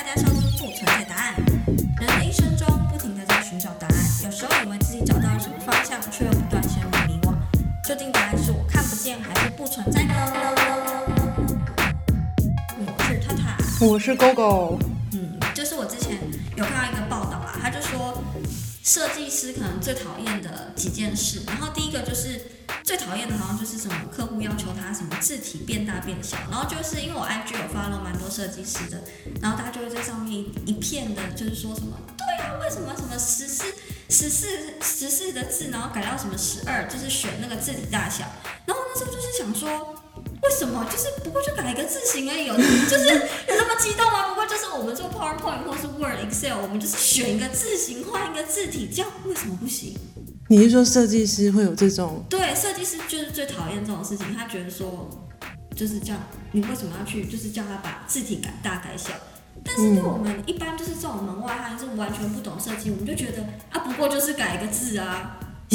大家相信不存在答案。人的一生中，不停的在寻找答案，有时候以为自己找到了什么方向，却又不断陷入迷惘。究竟答案是我看不见，还是不存在呢？我是塔塔，我是 GoGo。嗯，就是我之前有看到一个报道啊，他就说设计师可能最讨厌的几件事，然后第一个就是。最讨厌的好像就是什么客户要求他什么字体变大变小，然后就是因为我 IG 有发了蛮多设计师的，然后大家就会在上面一片的，就是说什么对啊，为什么什么十四十四十四的字，然后改到什么十二，就是选那个字体大小，然后那时候就是想说，为什么就是不过就改一个字型而已，有就是有那么激动吗？不过就是我们做 PowerPoint 或是 Word、Excel，我们就是选一个字型换一个字体，这样为什么不行？你是说设计师会有这种？对，设计师就是最讨厌这种事情。他觉得说，就是这样，你为什么要去，就是叫他把字体改大改小？但是对我们一般就是这种门外汉，是完全不懂设计，我们就觉得啊，不过就是改一个字啊？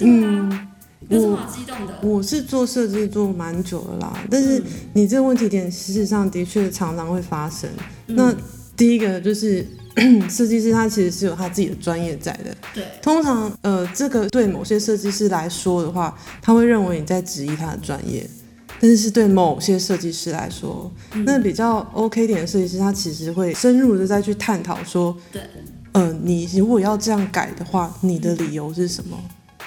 嗯，有什么好激动的？我是做设计做蛮久了啦，但是你这个问题点，事实上的确常常会发生。嗯、那第一个就是。设计师他其实是有他自己的专业在的。对。通常，呃，这个对某些设计师来说的话，他会认为你在质疑他的专业。但是，对某些设计师来说，嗯、那比较 OK 点的设计师，他其实会深入的再去探讨说，对。呃，你如果要这样改的话，你的理由是什么？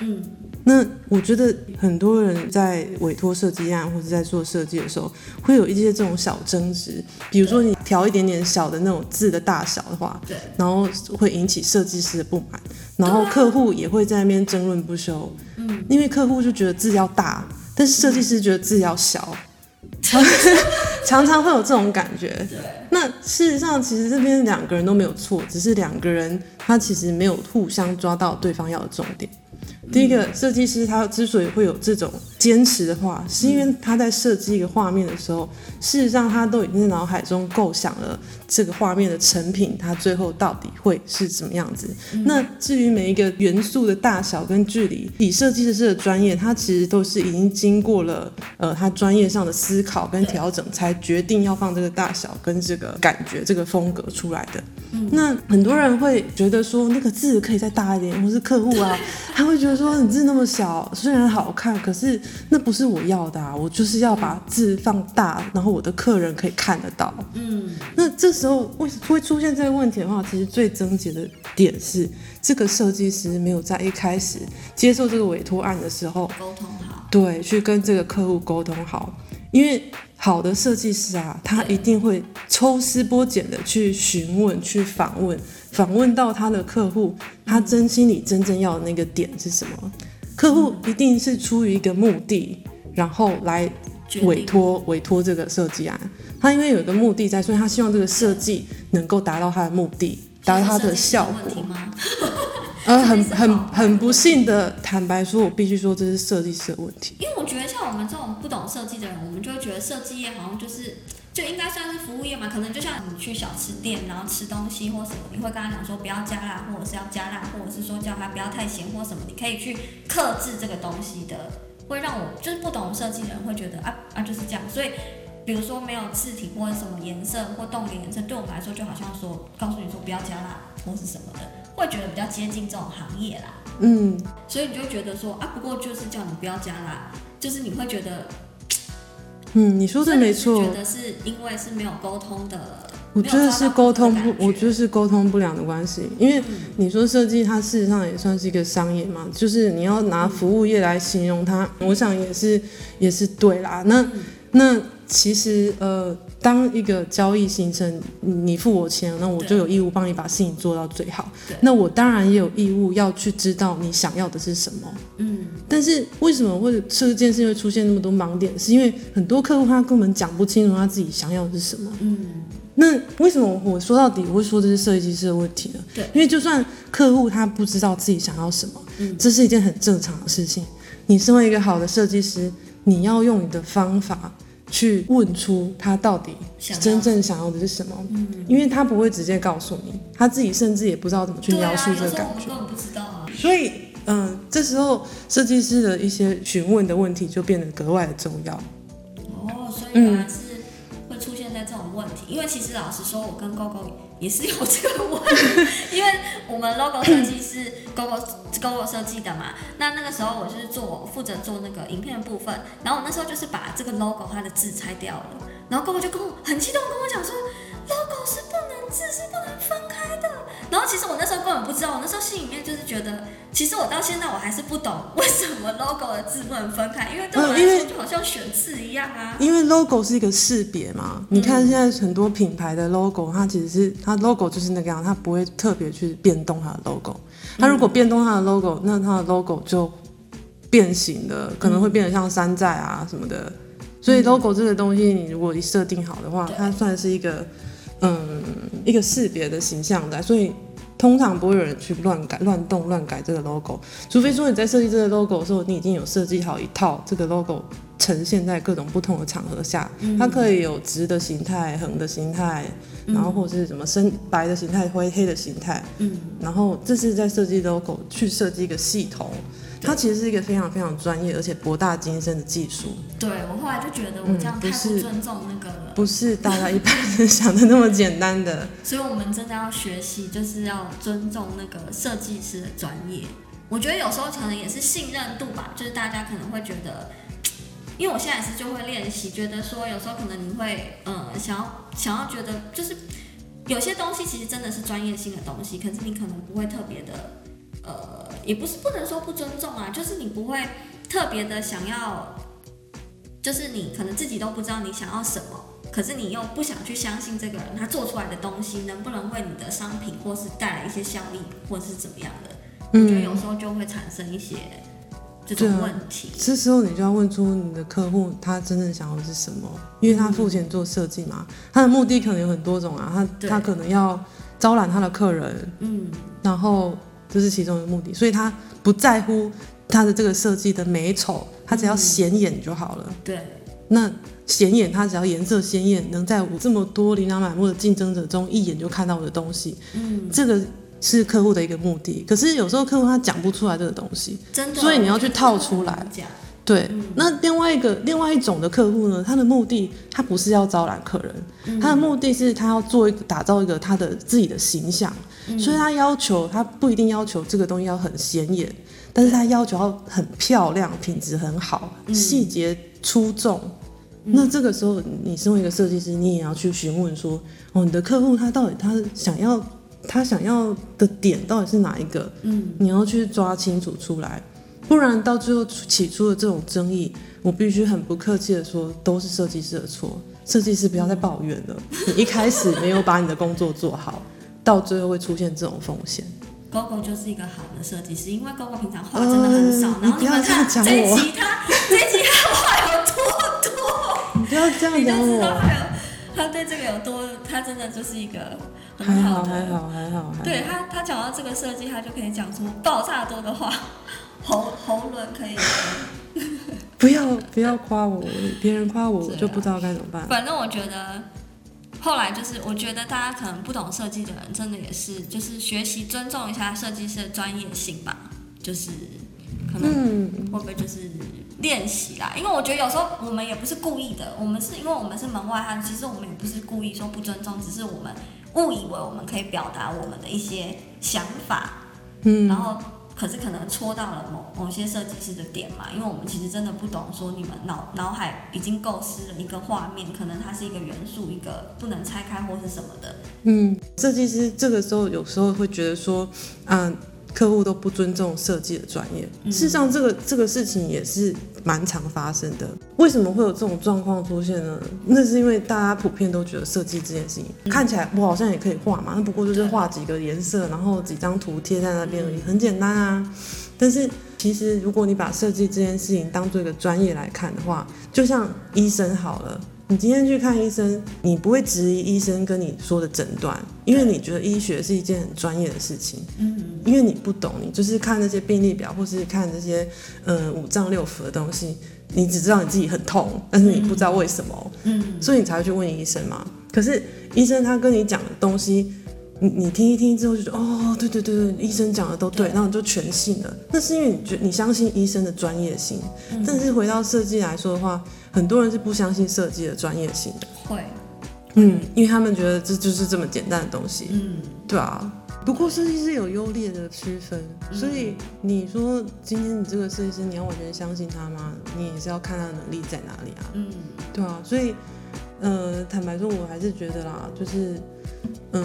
嗯。那我觉得很多人在委托设计案或者在做设计的时候，会有一些这种小争执。比如说你调一点点小的那种字的大小的话，对，然后会引起设计师的不满，然后客户也会在那边争论不休。嗯，因为客户就觉得字要大，但是设计师觉得字要小，常 常常会有这种感觉。对，那事实上其实这边两个人都没有错，只是两个人他其实没有互相抓到对方要的重点。第一个设计师他之所以会有这种坚持的话，是因为他在设计一个画面的时候，事实上他都已经在脑海中构想了这个画面的成品，它最后到底会是什么样子。那至于每一个元素的大小跟距离，以设计师的专业，他其实都是已经经过了呃他专业上的思考跟调整，才决定要放这个大小跟这个感觉、这个风格出来的。那很多人会觉得说，那个字可以再大一点，或是客户啊，他会觉得说，你字那么小，虽然好看，可是那不是我要的啊，我就是要把字放大，然后我的客人可以看得到。嗯，那这时候为会出现这个问题的话，其实最症结的点是，这个设计师没有在一开始接受这个委托案的时候沟通好，对，去跟这个客户沟通好，因为。好的设计师啊，他一定会抽丝剥茧的去询问、去访问，访问到他的客户，他真心里真正要的那个点是什么？客户一定是出于一个目的，然后来委托委托这个设计案。他因为有一个目的在，所以他希望这个设计能够达到他的目的，达到他的效果。呃，很很 很不幸的，坦白说，我必须说这是设计师的问题。因为我们这种不懂设计的人，我们就会觉得设计业好像就是就应该算是服务业嘛。可能就像你去小吃店，然后吃东西或什么，你会跟他讲说不要加辣，或者是要加辣，或者是说叫他不要太咸或什么，你可以去克制这个东西的，会让我就是不懂设计的人会觉得啊啊就是这样。所以比如说没有字体或者什么颜色或动的颜色，对我们来说就好像说告诉你说不要加辣或是什么的。会觉得比较接近这种行业啦，嗯，所以你就觉得说啊，不过就是叫你不要加啦，就是你会觉得，嗯，你说的没错，觉得是因为是没有沟通的，我觉得是沟通不，我觉得是沟通不良的关系，因为你说设计它事实上也算是一个商业嘛，就是你要拿服务业来形容它，我想也是也是对啦，那那。其实，呃，当一个交易形成，你付我钱，那我就有义务帮你把事情做到最好。那我当然也有义务要去知道你想要的是什么。嗯。但是为什么会这件事会出现那么多盲点？是因为很多客户他根本讲不清楚他自己想要的是什么。嗯。那为什么我说到底我会说这是设计师的问题呢？对。因为就算客户他不知道自己想要什么，嗯，这是一件很正常的事情。你身为一个好的设计师，你要用你的方法。去问出他到底真正想要的是什么，嗯，因为他不会直接告诉你，他自己甚至也不知道怎么去描述这个感觉，啊、不知道啊。所以，嗯、呃，这时候设计师的一些询问的问题就变得格外的重要。哦，所以原来是会出现在这种问问题，因为其实老实说，我跟 GoGo 也是有这个问题，因为我们 logo 设计是 GoGo GoGo 设计的嘛。那那个时候我就是做负责做那个影片的部分，然后我那时候就是把这个 logo 它的字拆掉了，然后 GoGo 就跟我很激动跟我讲说，logo 是不能字是不能分开的。然后其实我那时候根本不知道，我那时候心里面就是觉得，其实我到现在我还是不懂为什么 logo 的字不能分开，因为对我来说就好像选字一样啊。因为 logo 是一个识别嘛，你看现在很多品牌的 logo，它其实是它 logo 就是那个样，它不会特别去变动它的 logo。它如果变动它的 logo，那它的 logo 就变形了，可能会变得像山寨啊什么的。所以 logo 这个东西，你如果一设定好的话，它算是一个。嗯，一个识别的形象在，所以通常不会有人去乱改、乱动、乱改这个 logo，除非说你在设计这个 logo 的时候，你已经有设计好一套这个 logo 呈现在各种不同的场合下，它可以有直的形态、横的形态，然后或者是什么深白的形态、灰黑的形态，嗯，然后这是在设计 logo 去设计一个系统。它其实是一个非常非常专业而且博大精深的技术。对，我后来就觉得我这样太不尊重那个了。嗯、不，是不是大家一般人想的那么简单的。所以我们真的要学习，就是要尊重那个设计师的专业。我觉得有时候可能也是信任度吧，就是大家可能会觉得，因为我现在也是就会练习，觉得说有时候可能你会嗯想要想要觉得，就是有些东西其实真的是专业性的东西，可是你可能不会特别的。呃，也不是不能说不尊重啊，就是你不会特别的想要，就是你可能自己都不知道你想要什么，可是你又不想去相信这个人他做出来的东西能不能为你的商品或是带来一些效益，或是怎么样的，嗯，我觉得有时候就会产生一些这种问题。这时候你就要问出你的客户他真正想要的是什么，因为他付钱做设计嘛，他的目的可能有很多种啊，他他可能要招揽他的客人，嗯，然后。这是其中的目的，所以他不在乎他的这个设计的美丑，他只要显眼就好了。嗯、对，那显眼，他只要颜色鲜艳，能在我这么多琳琅满目的竞争者中一眼就看到我的东西，嗯，这个是客户的一个目的。可是有时候客户他讲不出来这个东西，真的，所以你要去套出来。对，那另外一个另外一种的客户呢，他的目的他不是要招揽客人，嗯，他的目的是他要做一个打造一个他的自己的形象，嗯，所以他要求他不一定要求这个东西要很显眼，但是他要求要很漂亮，品质很好，细节出众，嗯。那这个时候，你身为一个设计师，你也要去询问说，哦，你的客户他到底他想要他想要的点到底是哪一个？嗯，你要去抓清楚出来。不然到最后起初的这种争议，我必须很不客气的说，都是设计师的错。设计师不要再抱怨了，你一开始没有把你的工作做好，到最后会出现这种风险。GoGo 就是一个好的设计师，因为 GoGo 平常话真的很少，呃、然后你们看这一集他这一集他话有多多，你不要这样讲我。他对这个有多，他真的就是一个很好的，还好还好还好。对他，他讲到这个设计，他就可以讲出爆炸多的话。喉喉轮可以，不要不要夸我，别人夸我我就不知道该怎么办。反正我觉得，后来就是我觉得大家可能不懂设计的人，真的也是就是学习尊重一下设计师的专业性吧。就是可能会不会就是练习啦？因为我觉得有时候我们也不是故意的，我们是因为我们是门外汉，其实我们也不是故意说不尊重，只是我们误以为我们可以表达我们的一些想法，嗯，然后。可是可能戳到了某某些设计师的点嘛，因为我们其实真的不懂，说你们脑脑海已经构思了一个画面，可能它是一个元素，一个不能拆开或是什么的。嗯，设计师这个时候有时候会觉得说，嗯。客户都不尊重设计的专业，事实上，这个这个事情也是蛮常发生的。为什么会有这种状况出现呢？那是因为大家普遍都觉得设计这件事情看起来我好像也可以画嘛，那不过就是画几个颜色，然后几张图贴在那边而已，很简单啊。但是其实如果你把设计这件事情当做一个专业来看的话，就像医生好了。你今天去看医生，你不会质疑医生跟你说的诊断，因为你觉得医学是一件很专业的事情。嗯，因为你不懂，你就是看那些病历表，或是看这些嗯五脏六腑的东西，你只知道你自己很痛，但是你不知道为什么。嗯，所以你才会去问医生嘛。可是医生他跟你讲的东西，你你听一听之后就觉得哦，对对对对，医生讲的都对，然后你就全信了。那是因为你觉你相信医生的专业性。但是回到设计来说的话。很多人是不相信设计的专业性的，会，嗯，因为他们觉得这就是这么简单的东西。嗯，对啊。不过设计师有优劣的区分，所以你说今天你这个设计师，你要完全相信他吗？你也是要看他的能力在哪里啊。嗯，对啊。所以，呃，坦白说，我还是觉得啦，就是，嗯，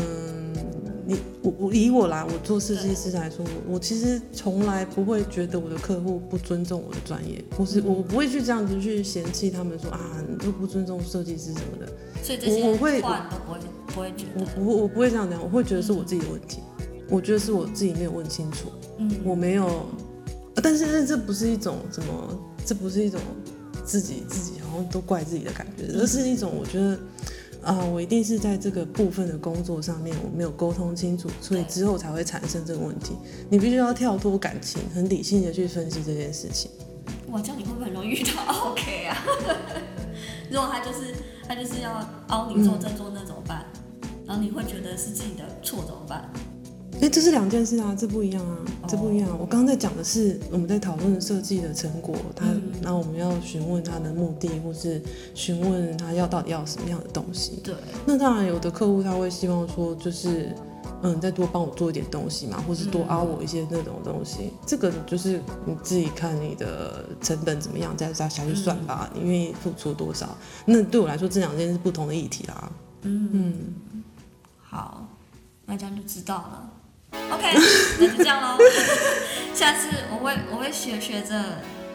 你我我以我来，我做设计师来说，我其实从来不会觉得我的客户不尊重我的专业，不是我不会去这样子去嫌弃他们说啊，你都不尊重设计师什么的。所以这些话都不会不会觉得。我不我不会这样讲，我会觉得是我自己的问题。我觉得是我自己没有问清楚，嗯，我没有，但是这不是一种什么，这不是一种自己自己好像都怪自己的感觉，而是一种我觉得啊、呃，我一定是在这个部分的工作上面我没有沟通清楚，所以之后才会产生这个问题。你必须要跳脱感情，很理性的去分析这件事情。哇，这样你会不会很容易遇到 OK 啊？如果他就是他就是要凹你做这做那怎么办？嗯、然后你会觉得是自己的错怎么办？哎，这是两件事啊，这不一样啊，这不一样。我刚刚在讲的是我们在讨论设计的成果，他，然后我们要询问他的目的，或是询问他要到底要什么样的东西。对。那当然，有的客户他会希望说，就是嗯，再多帮我做一点东西嘛，或是多凹我一些那种东西。这个就是你自己看你的成本怎么样，再再下去算吧。你愿意付出多少？那对我来说，这两件是不同的议题啦。嗯嗯。好，那这样就知道了。OK，那就这样喽。下次我会我会学学着，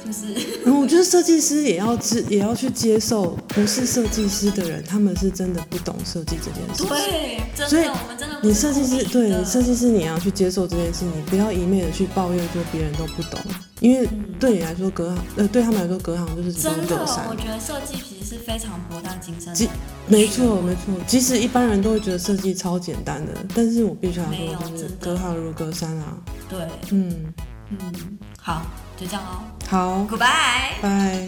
就是。我觉得设计师也要知也要去接受，不是设计师的人，他们是真的不懂设计这件事。对，所以我们真的。你设计师，对，设计师你要去接受这件事，你不要一昧的去抱怨说别人都不懂，因为对你来说隔行，呃，对他们来说隔行就是隔山。真的，我觉得设计其实是非常博大精深。没错，没错。即使一般人都会觉得设计超简单的，但是我必须要说，就是隔行如隔山啊。对，嗯嗯，好，就这样喽。好，Goodbye，拜。